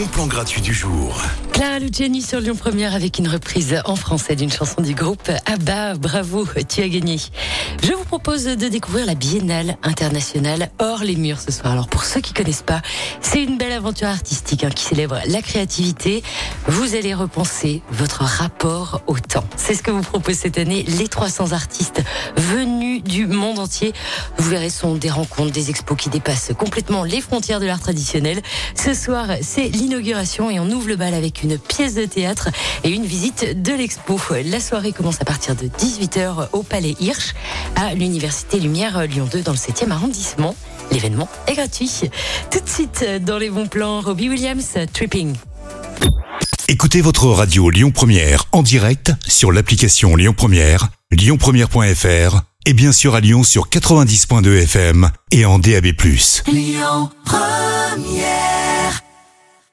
bon plan gratuit du jour. Clara Luciani sur Lyon Première avec une reprise en français d'une chanson du groupe Abba. Bravo, tu as gagné. Je vous propose de découvrir la Biennale internationale hors les murs ce soir. Alors pour ceux qui connaissent pas, c'est une belle aventure artistique hein, qui célèbre la créativité. Vous allez repenser votre rapport au temps. C'est ce que vous propose cette année les 300 artistes venus du monde entier. Vous verrez, ce sont des rencontres, des expos qui dépassent complètement les frontières de l'art traditionnel. Ce soir, c'est l'inauguration et on ouvre le bal avec une pièce de théâtre et une visite de l'expo. La soirée commence à partir de 18h au Palais Hirsch à l'Université Lumière Lyon 2 dans le 7e arrondissement. L'événement est gratuit. Tout de suite, dans les bons plans, Robbie Williams, Tripping. Écoutez votre radio Lyon Première en direct sur l'application Lyon Première, lyonpremière.fr et bien sûr à Lyon sur 90.2 FM et en DAB+. Lyon Première